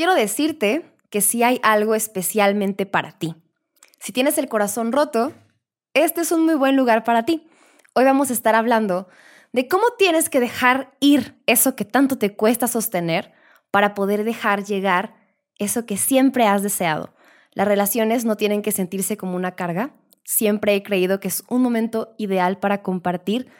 quiero decirte que si hay algo especialmente para ti. Si tienes el corazón roto, este es un muy buen lugar para ti. Hoy vamos a estar hablando de cómo tienes que dejar ir eso que tanto te cuesta sostener para poder dejar llegar eso que siempre has deseado. Las relaciones no tienen que sentirse como una carga. Siempre he creído que es un momento ideal para compartir,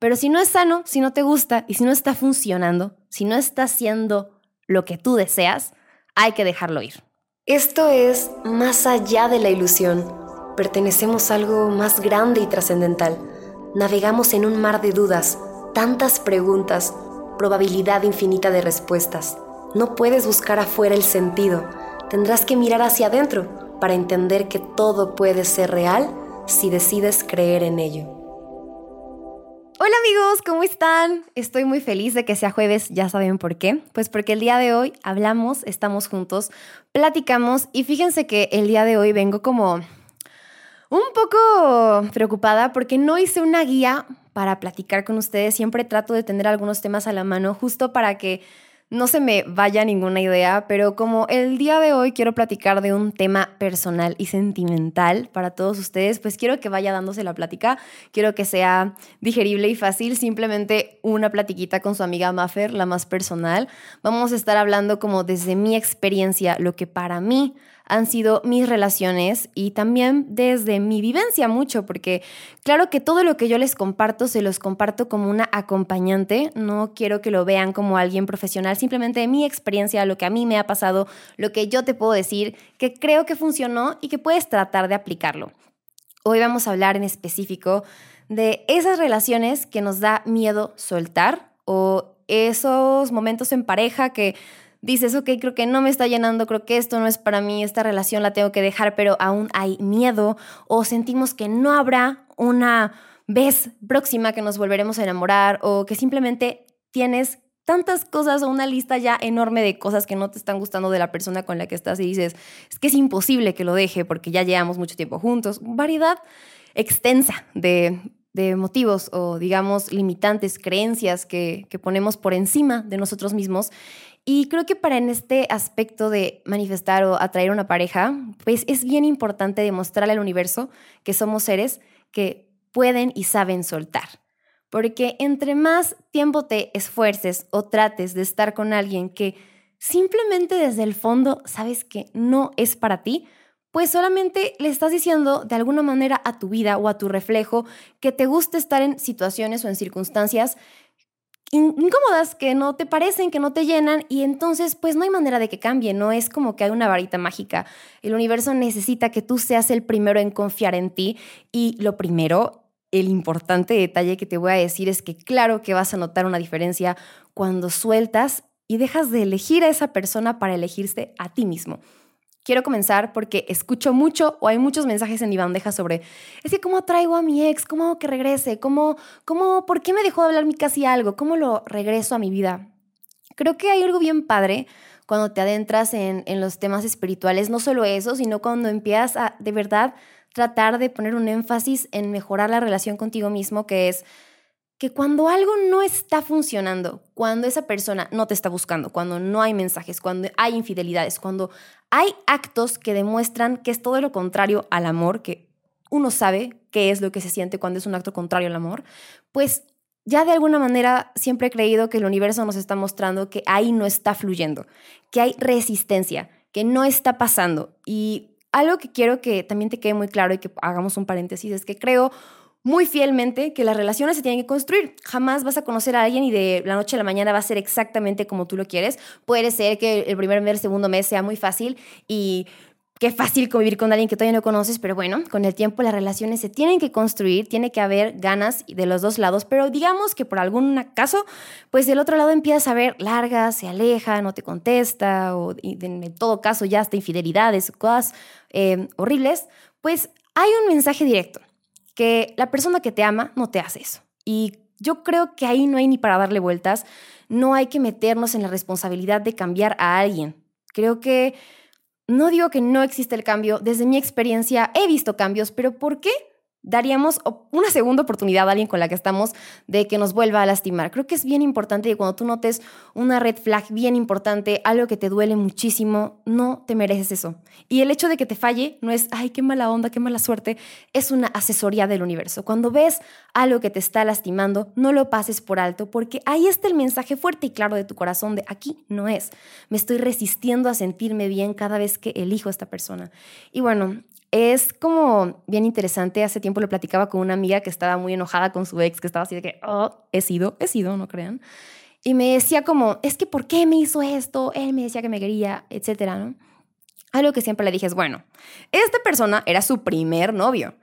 pero si no es sano, si no te gusta y si no está funcionando, si no está haciendo lo que tú deseas, hay que dejarlo ir. Esto es más allá de la ilusión. Pertenecemos a algo más grande y trascendental. Navegamos en un mar de dudas, tantas preguntas, probabilidad infinita de respuestas. No puedes buscar afuera el sentido. Tendrás que mirar hacia adentro para entender que todo puede ser real si decides creer en ello. Hola amigos, ¿cómo están? Estoy muy feliz de que sea jueves, ya saben por qué. Pues porque el día de hoy hablamos, estamos juntos, platicamos y fíjense que el día de hoy vengo como un poco preocupada porque no hice una guía para platicar con ustedes. Siempre trato de tener algunos temas a la mano justo para que no se me vaya ninguna idea, pero como el día de hoy quiero platicar de un tema personal y sentimental para todos ustedes, pues quiero que vaya dándose la plática, quiero que sea digerible y fácil, simplemente una platiquita con su amiga Maffer, la más personal. Vamos a estar hablando como desde mi experiencia, lo que para mí han sido mis relaciones y también desde mi vivencia mucho, porque claro que todo lo que yo les comparto se los comparto como una acompañante, no quiero que lo vean como alguien profesional, simplemente mi experiencia, lo que a mí me ha pasado, lo que yo te puedo decir, que creo que funcionó y que puedes tratar de aplicarlo. Hoy vamos a hablar en específico de esas relaciones que nos da miedo soltar o esos momentos en pareja que dices, ok, creo que no me está llenando, creo que esto no es para mí, esta relación la tengo que dejar, pero aún hay miedo o sentimos que no habrá una vez próxima que nos volveremos a enamorar o que simplemente tienes tantas cosas o una lista ya enorme de cosas que no te están gustando de la persona con la que estás y dices, es que es imposible que lo deje porque ya llevamos mucho tiempo juntos. Variedad extensa de, de motivos o digamos limitantes, creencias que, ponemos por encima de nosotros mismos y creo que para en este aspecto de manifestar o atraer una pareja, pues es bien importante demostrarle al universo que somos seres que pueden y saben soltar. Porque entre más tiempo te esfuerces o trates de estar con alguien que simplemente desde el fondo sabes que no es para ti, pues solamente le estás diciendo de alguna manera a tu vida o a tu reflejo que te gusta estar en situaciones o en circunstancias incómodas que no te parecen, que no te llenan y entonces pues no hay manera de que cambie, no es como que hay una varita mágica. El universo necesita que tú seas el primero en confiar en ti y lo primero, el importante detalle que te voy a decir es que claro que vas a notar una diferencia cuando sueltas y dejas de elegir a esa persona para elegirse a ti mismo. Quiero comenzar porque escucho mucho o hay muchos mensajes en mi bandeja sobre, es que cómo traigo a mi ex, cómo hago que regrese, cómo, cómo, por qué me dejó de hablar mi casi algo, cómo lo regreso a mi vida. Creo que hay algo bien padre cuando te adentras en, en los temas espirituales, no solo eso, sino cuando empiezas a de verdad tratar de poner un énfasis en mejorar la relación contigo mismo, que es que cuando algo no está funcionando, cuando esa persona no te está buscando, cuando no hay mensajes, cuando hay infidelidades, cuando hay actos que demuestran que es todo lo contrario al amor, que uno sabe qué es lo que se siente cuando es un acto contrario al amor, pues ya de alguna manera siempre he creído que el universo nos está mostrando que ahí no está fluyendo, que hay resistencia, que no está pasando. Y algo que quiero que también te quede muy claro y que hagamos un paréntesis es que creo muy fielmente que las relaciones se tienen que construir. Jamás vas a conocer a alguien y de la noche a la mañana va a ser exactamente como tú lo quieres. Puede ser que el primer mes, el segundo mes sea muy fácil y qué fácil convivir con alguien que todavía no conoces, pero bueno, con el tiempo las relaciones se tienen que construir, tiene que haber ganas de los dos lados, pero digamos que por algún caso, pues del otro lado empiezas a ver largas, se aleja, no te contesta, o en todo caso ya hasta infidelidades, cosas eh, horribles, pues hay un mensaje directo que la persona que te ama no te hace eso. Y yo creo que ahí no hay ni para darle vueltas, no hay que meternos en la responsabilidad de cambiar a alguien. Creo que no digo que no existe el cambio, desde mi experiencia he visto cambios, pero ¿por qué? Daríamos una segunda oportunidad a alguien con la que estamos de que nos vuelva a lastimar. Creo que es bien importante que cuando tú notes una red flag bien importante, algo que te duele muchísimo, no te mereces eso. Y el hecho de que te falle no es, ay, qué mala onda, qué mala suerte, es una asesoría del universo. Cuando ves algo que te está lastimando, no lo pases por alto porque ahí está el mensaje fuerte y claro de tu corazón de aquí no es. Me estoy resistiendo a sentirme bien cada vez que elijo a esta persona. Y bueno, es como bien interesante. Hace tiempo le platicaba con una amiga que estaba muy enojada con su ex, que estaba así de que, oh, he sido, he sido, no crean. Y me decía como, es que ¿por qué me hizo esto? Él me decía que me quería, etcétera, ¿no? Algo que siempre le dije es, bueno, esta persona era su primer novio.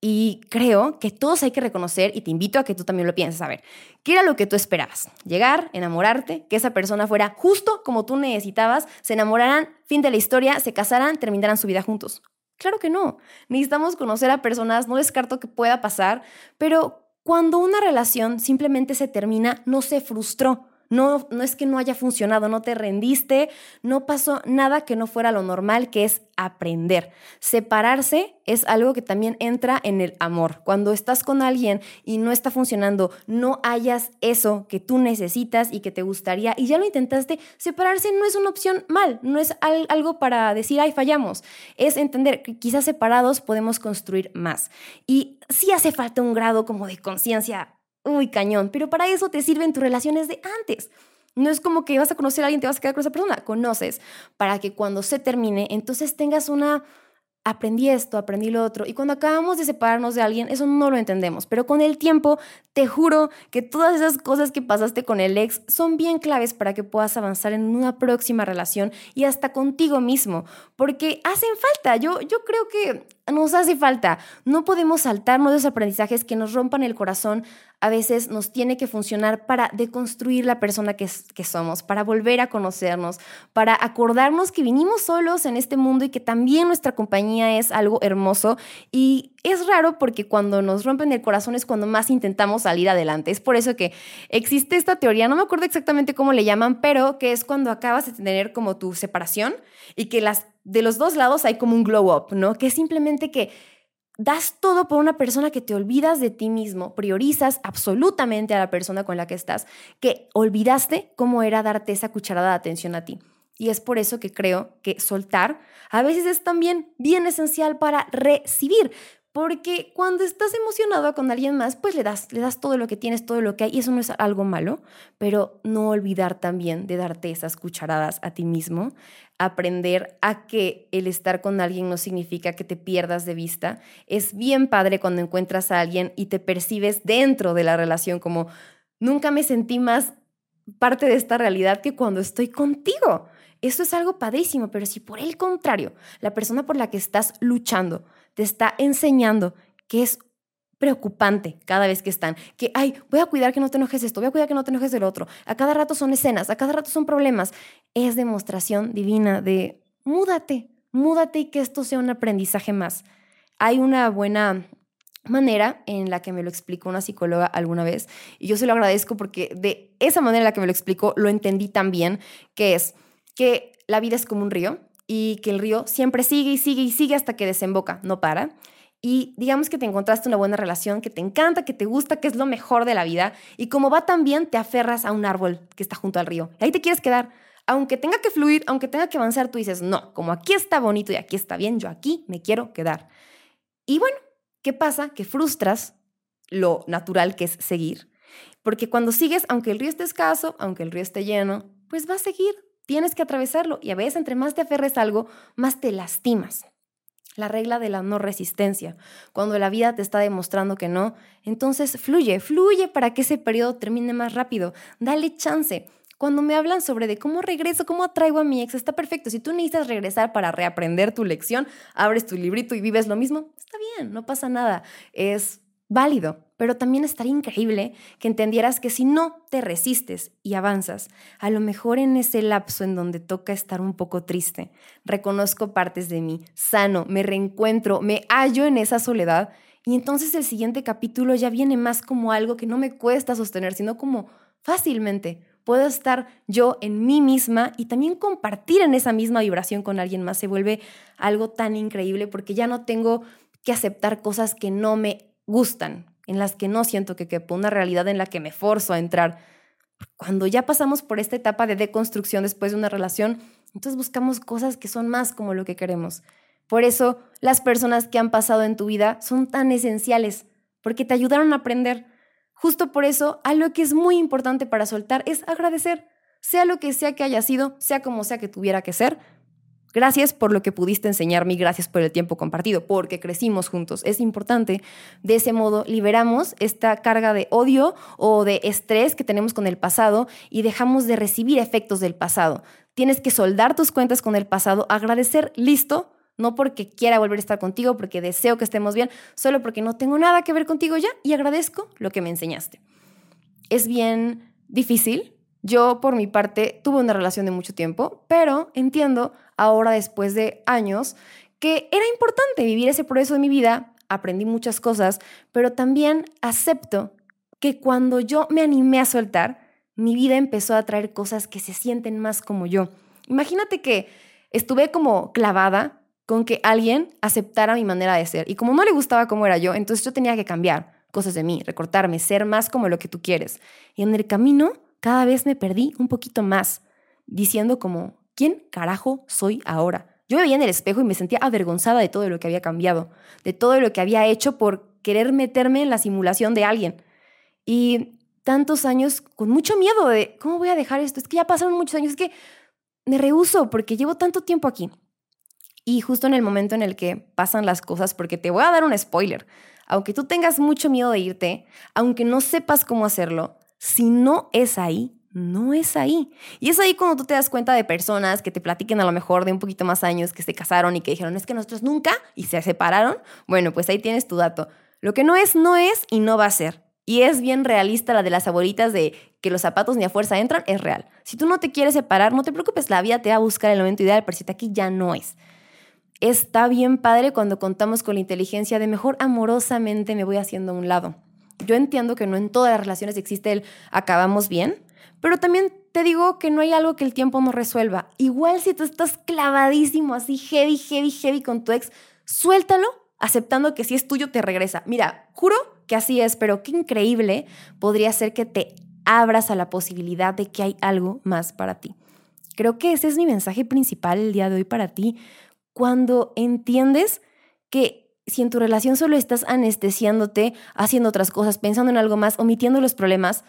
Y creo que todos hay que reconocer, y te invito a que tú también lo pienses, a ver, ¿qué era lo que tú esperabas? Llegar, enamorarte, que esa persona fuera justo como tú necesitabas, se enamoraran, fin de la historia, se casaran, terminaran su vida juntos. Claro que no. Necesitamos conocer a personas, no descarto que pueda pasar, pero cuando una relación simplemente se termina, no se frustró, no, no es que no haya funcionado, no te rendiste, no pasó nada que no fuera lo normal, que es aprender. Separarse es algo que también entra en el amor. Cuando estás con alguien y no está funcionando, no hayas eso que tú necesitas y que te gustaría y ya lo intentaste, separarse no es una opción mal, no es algo para decir, ay, fallamos. Es entender que quizás separados podemos construir más. Y sí hace falta un grado como de conciencia uy, cañón, pero para eso te sirven tus relaciones de antes. No es como que vas a conocer a alguien, te vas a quedar con esa persona, conoces para que cuando se termine, entonces tengas una aprendí esto, aprendí lo otro. Y cuando acabamos de separarnos de alguien, eso no lo entendemos. Pero con el tiempo, te juro que todas esas cosas que pasaste con el ex son bien claves para que puedas avanzar en una próxima relación y hasta contigo mismo. Porque hacen falta. Yo, yo creo que nos hace falta. No podemos saltarnos de esos aprendizajes que nos rompan el corazón a veces nos tiene que funcionar para deconstruir la persona que, que, somos, para volver a conocernos, para acordarnos que vinimos solos en este mundo y que también nuestra compañía es algo hermoso. Y es raro porque cuando nos rompen el corazón es cuando más intentamos salir adelante. Es por eso que existe esta teoría, no me acuerdo exactamente cómo le llaman, pero que es cuando acabas de tener como tu separación y que las, de los dos lados hay como un glow up, ¿no? Que es simplemente que das todo por una persona que te olvidas de ti mismo, priorizas absolutamente a la persona con la que estás, que olvidaste cómo era darte esa cucharada de atención a ti. Y es por eso que creo que soltar a veces es también bien esencial para recibir, porque cuando estás emocionado con alguien más, pues le das, le das todo lo que tienes, todo lo que hay, y eso no es algo malo, pero no olvidar también de darte esas cucharadas a ti mismo, aprender a que el estar con alguien no significa que te pierdas de vista. Es bien padre cuando encuentras a alguien y te percibes dentro de la relación como nunca me sentí más parte de esta realidad que cuando estoy contigo. Eso es algo padrísimo, pero si por el contrario, la persona por la que estás luchando te está enseñando que es preocupante cada vez que están, que, ay, voy a cuidar que no te enojes esto, voy a cuidar que no te enojes del otro, a cada rato son escenas, a cada rato son problemas, es demostración divina de múdate, múdate y que esto sea un aprendizaje más. Hay una buena manera en la que me lo explicó una psicóloga alguna vez y yo se lo agradezco porque de esa manera en la que me lo explicó lo entendí tan bien, que es que la vida es como un río y que el río siempre sigue y sigue y sigue hasta que desemboca, no para. Y digamos que te encontraste una buena relación, que te encanta, que te gusta, que es lo mejor de la vida. Y como va tan bien, te aferras a un árbol que está junto al río. Y ahí te quieres quedar. Aunque tenga que fluir, aunque tenga que avanzar, tú dices, no, como aquí está bonito y aquí está bien, yo aquí me quiero quedar. Y bueno, ¿qué pasa? Que frustras lo natural que es seguir. Porque cuando sigues, aunque el río esté escaso, aunque el río esté lleno, pues va a seguir Tienes que atravesarlo y a veces entre más te aferres a algo, más te lastimas. La regla de la no resistencia. Cuando la vida te está demostrando que no, entonces fluye, fluye para que ese periodo termine más rápido. Dale chance. Cuando me hablan sobre de cómo regreso, cómo atraigo a mi ex, está perfecto. Si tú necesitas regresar para reaprender tu lección, abres tu librito y vives lo mismo, está bien, no pasa nada. Es válido, pero también estaría increíble que entendieras que si no te resistes y avanzas, a lo mejor en ese lapso en donde toca estar un poco triste, reconozco partes de mí, sano, me reencuentro, me hallo en esa soledad y entonces el siguiente capítulo ya viene más como algo que no me cuesta sostener, sino como fácilmente puedo estar yo en mí misma y también compartir en esa misma vibración con alguien más. Se vuelve algo tan increíble porque ya no tengo que aceptar cosas que no me gustan, en las que no siento que quepo, una realidad en la que me forzo a entrar. Cuando ya pasamos por esta etapa de deconstrucción después de una relación, entonces buscamos cosas que son más como lo que queremos. Por eso las personas que han pasado en tu vida son tan esenciales, porque te ayudaron a aprender. Justo por eso, algo que es muy importante para soltar es agradecer, sea lo que sea que haya sido, sea como sea que tuviera que ser, Gracias por lo que pudiste enseñarme y gracias por el tiempo compartido, porque crecimos juntos. Es importante. De ese modo, liberamos esta carga de odio o de estrés que tenemos con el pasado y dejamos de recibir efectos del pasado. Tienes que soldar tus cuentas con el pasado, agradecer, listo, no porque quiera volver a estar contigo, porque deseo que estemos bien, solo porque no tengo nada que ver contigo ya y agradezco lo que me enseñaste. Es bien difícil, yo, por mi parte, tuve una relación de mucho tiempo, pero entiendo ahora, después de años, que era importante vivir ese proceso de mi vida, aprendí muchas cosas, pero también acepto que cuando yo me animé a soltar, mi vida empezó a traer cosas que se sienten más como yo. Imagínate que estuve como clavada con que alguien aceptara mi manera de ser y como no le gustaba cómo era yo, entonces yo tenía que cambiar cosas de mí, recortarme, ser más como lo que tú quieres. Y en el camino cada vez me perdí un poquito más, diciendo como, ¿quién carajo soy ahora? Yo me veía en el espejo y me sentía avergonzada de todo lo que había cambiado, de todo lo que había hecho por querer meterme en la simulación de alguien. Y tantos años con mucho miedo de, ¿cómo voy a dejar esto? Es que ya pasaron muchos años, es que me rehuso porque llevo tanto tiempo aquí. Y justo en el momento en el que pasan las cosas, porque te voy a dar un spoiler, aunque tú tengas mucho miedo de irte, aunque no sepas cómo hacerlo, si no es ahí, no es ahí. Y es ahí cuando tú te das cuenta de personas que te platiquen a lo mejor de un poquito más años, que se casaron y que dijeron, es que nosotros nunca y se separaron. Bueno, pues ahí tienes tu dato. Lo que no es, no es y no va a ser. Y es bien realista la de las abuelitas de que los zapatos ni a fuerza entran, es real. Si tú no te quieres separar, no te preocupes, la vida te va a buscar el momento ideal, pero si aquí ya no es. Está bien padre cuando contamos con la inteligencia de mejor amorosamente me voy haciendo a un lado. Yo entiendo que no en todas las relaciones existe el acabamos bien, pero también te digo que no hay algo que el tiempo no resuelva. Igual si tú estás clavadísimo así, heavy, heavy, heavy con tu ex, suéltalo aceptando que si es tuyo te regresa. Mira, juro que así es, pero qué increíble podría ser que te abras a la posibilidad de que hay algo más para ti. Creo que ese es mi mensaje principal el día de hoy para ti. Cuando entiendes que si en tu relación solo estás anestesiándote, haciendo otras cosas, pensando en algo más, omitiendo los problemas,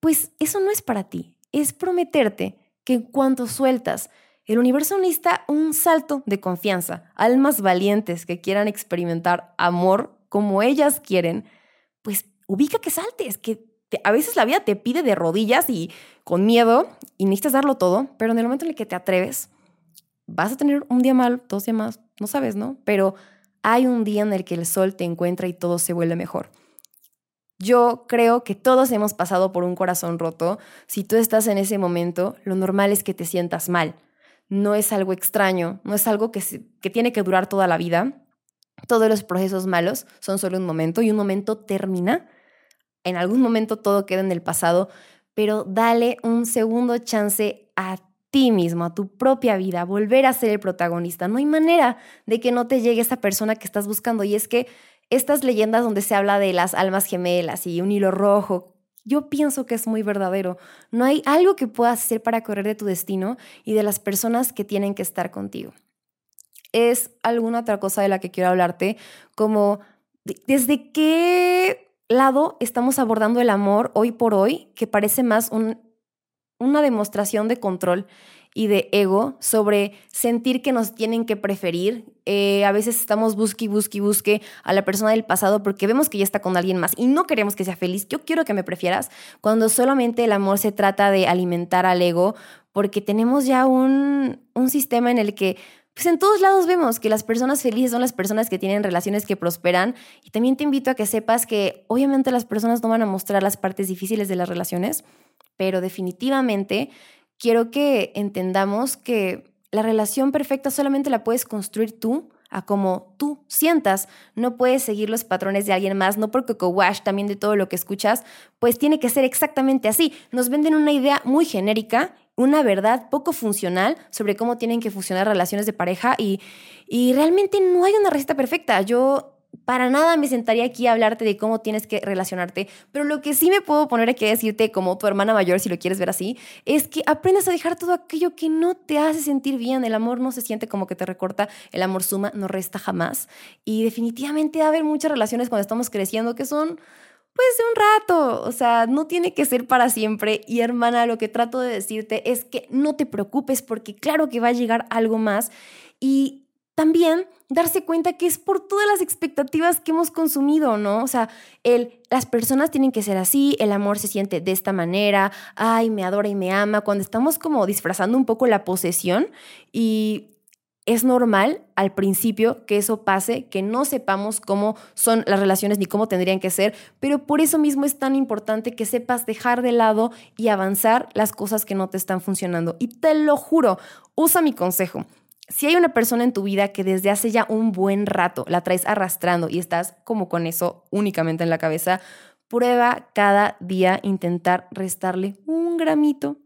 pues eso no es para ti. Es prometerte que en cuanto sueltas, el universo necesita un salto de confianza. Almas valientes que quieran experimentar amor como ellas quieren, pues ubica que saltes, que a veces la vida te pide de rodillas y con miedo y necesitas darlo todo, pero en el momento en el que te atreves, vas a tener un día mal, dos días más, no sabes, ¿no? Pero hay un día en el que el sol te encuentra y todo se vuelve mejor. Yo creo que todos hemos pasado por un corazón roto. Si tú estás en ese momento, lo normal es que te sientas mal. No es algo extraño, no es algo que, que tiene que durar toda la vida. Todos los procesos malos son solo un momento y un momento termina. En algún momento todo queda en el pasado, pero dale un segundo chance a ti mismo, a tu propia vida, volver a ser el protagonista. No hay manera de que no te llegue esa persona que estás buscando. Y es que estas leyendas donde se habla de las almas gemelas y un hilo rojo, yo pienso que es muy verdadero. No hay algo que puedas hacer para correr de tu destino y de las personas que tienen que estar contigo. Es alguna otra cosa de la que quiero hablarte, como desde qué lado estamos abordando el amor hoy por hoy, que parece más un una demostración de control y de ego sobre sentir que nos tienen que preferir. Eh, a veces estamos busque, busque, busque a la persona del pasado porque vemos que ya está con alguien más y no queremos que sea feliz. Yo quiero que me prefieras cuando solamente el amor se trata de alimentar al ego porque tenemos ya un, un sistema en el que pues en todos lados vemos que las personas felices son las personas que tienen relaciones que prosperan y también te invito a que sepas que obviamente las personas no van a mostrar las partes difíciles de las relaciones, pero definitivamente quiero que entendamos que la relación perfecta solamente la puedes construir tú a como tú sientas. No puedes seguir los patrones de alguien más, no porque Wash también de todo lo que escuchas, pues tiene que ser exactamente así. Nos venden una idea muy genérica, una verdad poco funcional sobre cómo tienen que funcionar relaciones de pareja y, y realmente no hay una receta perfecta. Yo para nada me sentaría aquí a hablarte de cómo tienes que relacionarte, pero lo que sí me puedo poner aquí a decirte como tu hermana mayor, si lo quieres ver así, es que aprendas a dejar todo aquello que no te hace sentir bien. El amor no se siente como que te recorta, el amor suma, no resta jamás. Y definitivamente va a haber muchas relaciones cuando estamos creciendo que son pues de un rato, o sea, no tiene que ser para siempre. Y hermana, lo que trato de decirte es que no te preocupes porque claro que va a llegar algo más. Y también darse cuenta que es por todas las expectativas que hemos consumido, ¿no? O sea, el, las personas tienen que ser así, el amor se siente de esta manera, ay, me adora y me ama, cuando estamos como disfrazando un poco la posesión y es normal al principio que eso pase, que no sepamos cómo son las relaciones ni cómo tendrían que ser, pero por eso mismo es tan importante que sepas dejar de lado y avanzar las cosas que no te están funcionando. Y te lo juro, usa mi consejo si hay una persona en tu vida que desde hace ya un buen rato la traes arrastrando y estás como con eso únicamente en la cabeza, prueba cada día intentar restarle un gramito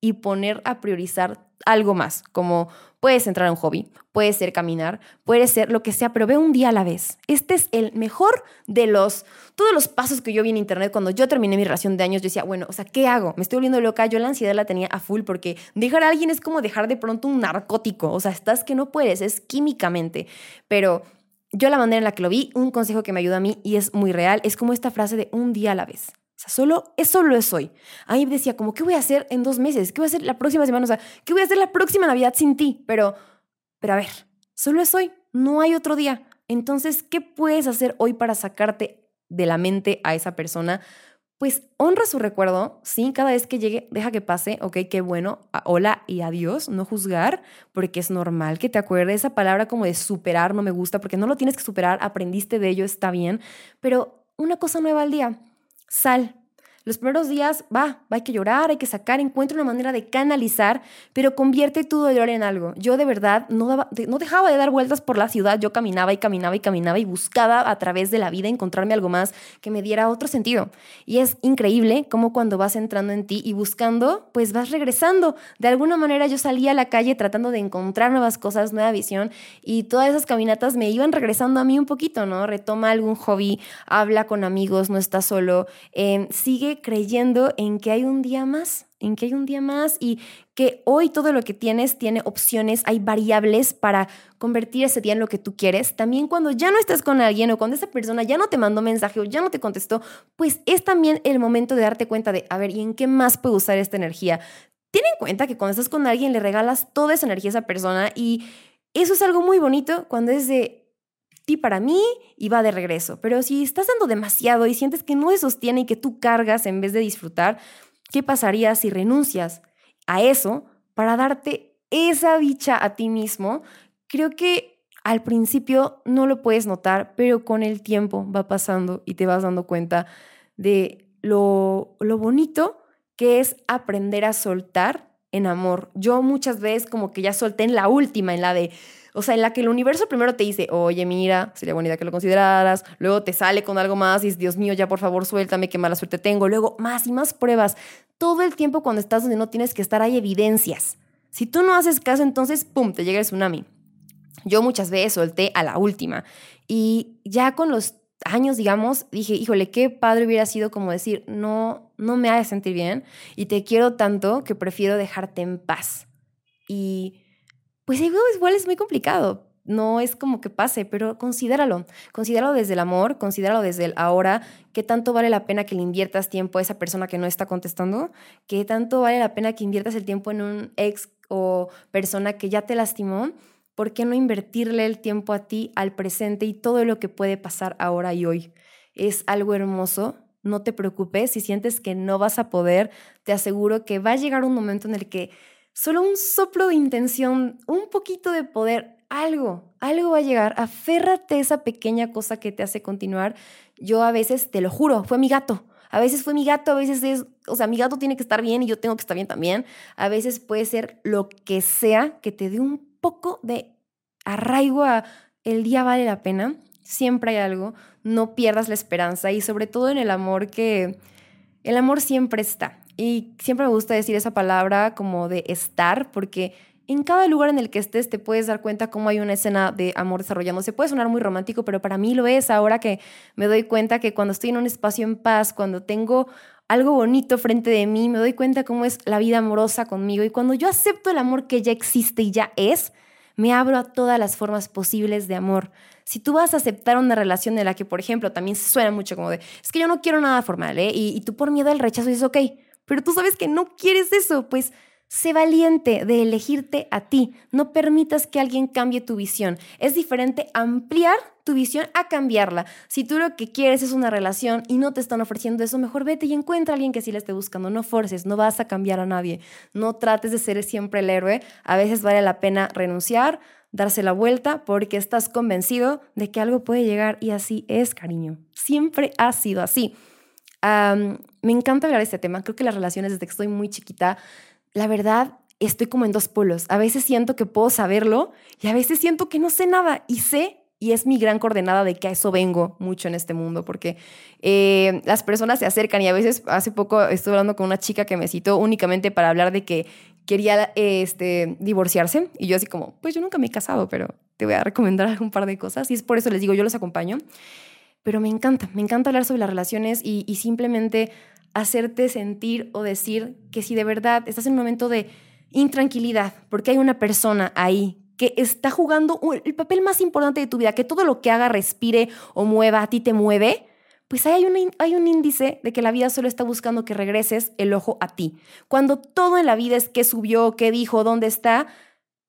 y poner a priorizar algo más, como puedes entrar a un hobby, puede ser caminar, puede ser lo que sea, pero ve un día a la vez. Este es el mejor de los, todos los pasos que yo vi en internet cuando yo terminé mi relación de años, yo decía, bueno, o sea, ¿qué hago? Me estoy volviendo loca, yo la ansiedad la tenía a full porque dejar a alguien es como dejar de pronto un narcótico, o sea, estás que no puedes, es químicamente, pero yo la manera en la que lo vi, un consejo que me ayuda a mí y es muy real, es como esta frase de un día a la vez. O sea, solo, es solo es hoy. Ahí decía, como, ¿qué voy a hacer en dos meses? ¿Qué voy a hacer la próxima semana? O sea, ¿qué voy a hacer la próxima Navidad sin ti? Pero, pero a ver, solo es hoy, no hay otro día. Entonces, ¿qué puedes hacer hoy para sacarte de la mente a esa persona? Pues honra su recuerdo, sí, cada vez que llegue, deja que pase, ok, qué bueno, hola y adiós, no juzgar, porque es normal que te acuerdes esa palabra como de superar, no me gusta, porque no lo tienes que superar, aprendiste de ello, está bien, pero una cosa nueva al día, sale. Los primeros días, va, va, hay que llorar, hay que sacar, encuentra una manera de canalizar, pero convierte tu dolor en algo. Yo de verdad no, no dejaba de dar vueltas por la ciudad, yo caminaba y caminaba y caminaba y buscaba a través de la vida encontrarme algo más que me diera otro sentido. Y es increíble cómo cuando vas entrando en ti y buscando, pues vas regresando. De alguna manera yo salía a la calle tratando de encontrar nuevas cosas, nueva visión y todas esas caminatas me iban regresando a mí un poquito, ¿no? Retoma algún hobby, habla con amigos, no estás solo, eh, sigue creyendo en que hay un día más, en que hay un día más y que hoy todo lo que tienes tiene opciones, hay variables para convertir ese día en lo que tú quieres. También cuando ya no estás con alguien o cuando esa persona ya no te mandó mensaje o ya no te contestó, pues es también el momento de darte cuenta de, a ver, ¿y en qué más puedo usar esta energía? Ten en cuenta que cuando estás con alguien le regalas toda esa energía a esa persona y eso es algo muy bonito cuando es de, para mí y va de regreso. Pero si estás dando demasiado y sientes que no se sostiene y que tú cargas en vez de disfrutar, ¿qué pasaría si renuncias a eso para darte esa dicha a ti mismo? Creo que al principio no lo puedes notar, pero con el tiempo va pasando y te vas dando cuenta de lo, lo bonito que es aprender a soltar en amor. Yo muchas veces como que ya solté en la última, en la de o sea, en la que el universo primero te dice, oye, mira, sería buena idea que lo consideraras. Luego te sale con algo más y dices, Dios mío, ya por favor suéltame, qué mala suerte tengo. Luego más y más pruebas. Todo el tiempo cuando estás donde no tienes que estar hay evidencias. Si tú no haces caso, entonces, ¡pum!, te llega el tsunami. Yo muchas veces solté a la última. Y ya con los años, digamos, dije, híjole, qué padre hubiera sido como decir, no, no me hagas sentir bien y te quiero tanto que prefiero dejarte en paz. Y pues igual es muy complicado. No es como que pase, pero considéralo. Considéralo desde el amor, considéralo desde el ahora. ¿Qué tanto vale la pena que le inviertas tiempo a esa persona que no está contestando? ¿Qué tanto vale la pena que inviertas el tiempo en un ex o persona que ya te lastimó? ¿Por qué no invertirle el tiempo a ti, al presente y todo lo que puede pasar ahora y hoy? Es algo hermoso. No te preocupes. Si sientes que no vas a poder, te aseguro que va a llegar un momento en el que solo un soplo de intención, un poquito de poder, algo, algo va a llegar. Aférrate a esa pequeña cosa que te hace continuar. Yo a veces, te lo juro, fue mi gato. A veces fue mi gato, a veces es, o sea, mi gato tiene que estar bien y yo tengo que estar bien también. A veces puede ser lo que sea que te dé un poco de arraigo a el día vale la pena. Siempre hay algo, no pierdas la esperanza y sobre todo en el amor que el amor siempre está. Y siempre me gusta decir esa palabra como de estar, porque en cada lugar en el que estés te puedes dar cuenta cómo hay una escena de amor desarrollándose. Puede sonar muy romántico, pero para mí lo es ahora que me doy cuenta que cuando estoy en un espacio en paz, cuando tengo algo bonito frente de mí, me doy cuenta cómo es la vida amorosa conmigo y cuando yo acepto el amor que ya existe y ya es, me abro a todas las formas posibles de amor. Si tú vas a aceptar una relación en la que, por ejemplo, también se suena mucho como de, es que yo no quiero nada formal, ¿eh? Y, y tú por miedo al rechazo dices, ok, pero tú sabes que no quieres eso, pues Sé valiente de elegirte a ti. No permitas que alguien cambie tu visión. Es diferente ampliar tu visión a cambiarla. Si tú lo que quieres es una relación y no te están ofreciendo eso, mejor vete y encuentra a alguien que sí la esté buscando. No forces, no vas a cambiar a nadie. No trates de ser siempre el héroe. A veces vale la pena renunciar, darse la vuelta porque estás convencido de que algo puede llegar y así es, cariño. Siempre ha sido así. me encanta hablar de este tema. Creo que las relaciones desde que estoy muy chiquita la verdad, estoy como en dos polos. A veces siento que puedo saberlo y a veces siento que no sé nada y sé y es mi gran coordenada de que a eso vengo mucho en este mundo, porque eh, las personas se acercan y a veces, hace poco estuve hablando con una chica que me citó únicamente para hablar de que quería este, divorciarse y yo así como, pues yo nunca me he casado, pero te voy a recomendar un par de cosas y es por eso les digo, yo los acompaño, pero me encanta, me encanta hablar sobre las relaciones y, y simplemente hacerte sentir o decir que si de verdad estás en un momento de intranquilidad, porque hay una persona ahí que está jugando el papel más importante de tu vida, que todo lo que haga, respire o mueva, a ti te mueve, pues hay un, hay un índice de que la vida solo está buscando que regreses el ojo a ti. Cuando todo en la vida es qué subió, qué dijo, dónde está,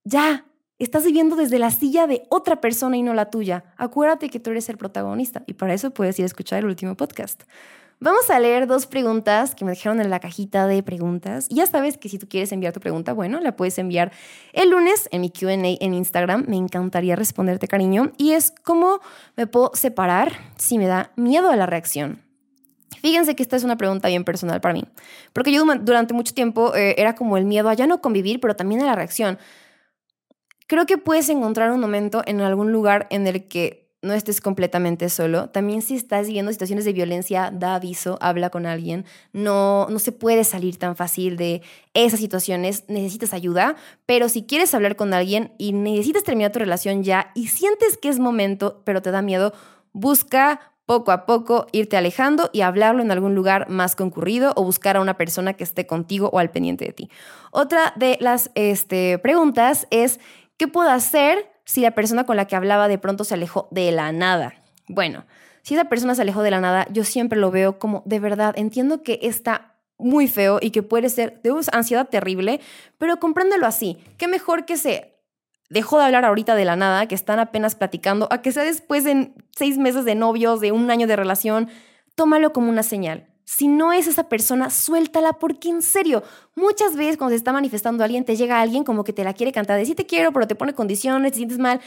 ya, estás viviendo desde la silla de otra persona y no la tuya. Acuérdate que tú eres el protagonista y para eso puedes ir a escuchar el último podcast. Vamos a leer dos preguntas que me dejaron en la cajita de preguntas. Ya sabes que si tú quieres enviar tu pregunta, bueno, la puedes enviar el lunes en mi QA en Instagram. Me encantaría responderte, cariño. Y es cómo me puedo separar si me da miedo a la reacción. Fíjense que esta es una pregunta bien personal para mí, porque yo durante mucho tiempo eh, era como el miedo a ya no convivir, pero también a la reacción. Creo que puedes encontrar un momento en algún lugar en el que no estés completamente solo. También si estás viviendo situaciones de violencia, da aviso, habla con alguien. No, no se puede salir tan fácil de esas situaciones, necesitas ayuda, pero si quieres hablar con alguien y necesitas terminar tu relación ya y sientes que es momento, pero te da miedo, busca poco a poco irte alejando y hablarlo en algún lugar más concurrido o buscar a una persona que esté contigo o al pendiente de ti. Otra de las este, preguntas es, ¿qué puedo hacer si la persona con la que hablaba de pronto se alejó de la nada. Bueno, si esa persona se alejó de la nada, yo siempre lo veo como de verdad, entiendo que está muy feo y que puede ser de una ansiedad terrible, pero compréndelo así. Qué mejor que se dejó de hablar ahorita de la nada, que están apenas platicando, a que sea después de seis meses de novios, de un año de relación. Tómalo como una señal. Si no es esa persona, suéltala porque en serio, muchas veces cuando se está manifestando alguien, te llega alguien como que te la quiere cantar, de sí te quiero, pero te pone condiciones, te sientes mal,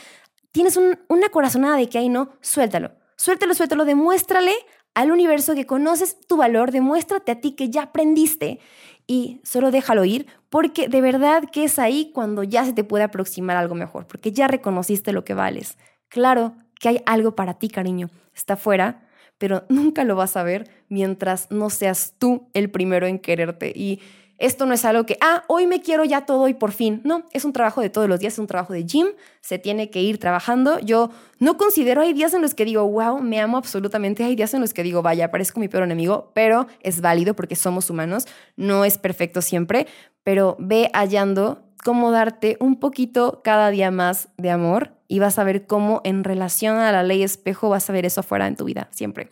tienes una corazonada de que ahí no, suéltalo. Suéltalo, suéltalo, demuéstrale al universo que conoces tu valor, demuéstrate a ti que ya aprendiste y solo déjalo ir porque de verdad que es ahí cuando ya se te puede aproximar algo mejor, porque ya reconociste lo que vales. Claro que hay algo para ti, cariño. Está fuera, pero nunca lo vas a ver mientras no seas tú el primero en quererte. Y esto no es algo que, ah, hoy me quiero ya todo y por fin. No, es un trabajo de todos los días, es un trabajo de gym, se tiene que ir trabajando. Yo no considero, hay días en los que digo, wow, me amo absolutamente, hay días en los que digo, vaya, parezco mi peor enemigo, pero es válido porque somos humanos, no es perfecto siempre, pero ve hallando cómo darte un poquito cada día más de amor y vas a ver cómo en relación a la ley espejo vas a ver eso afuera en tu vida, siempre.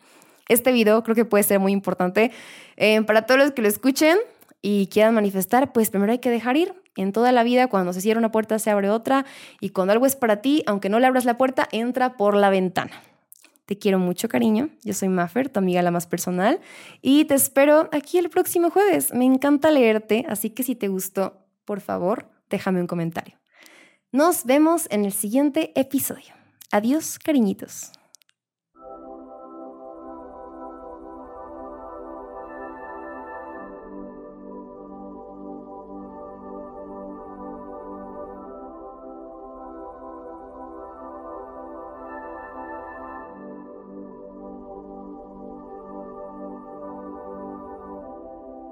Este video creo que puede ser muy importante eh, para todos los que lo escuchen y quieran manifestar, pues primero hay que dejar ir. En toda la vida, cuando se cierra una puerta, se abre otra. Y cuando algo es para ti, aunque no le abras la puerta, entra por la ventana. Te quiero mucho, cariño. Yo soy Maffer, tu amiga la más personal. Y te espero aquí el próximo jueves. Me encanta leerte, así que si te gustó, por favor, déjame un comentario. Nos vemos en el siguiente episodio. Adiós, cariñitos.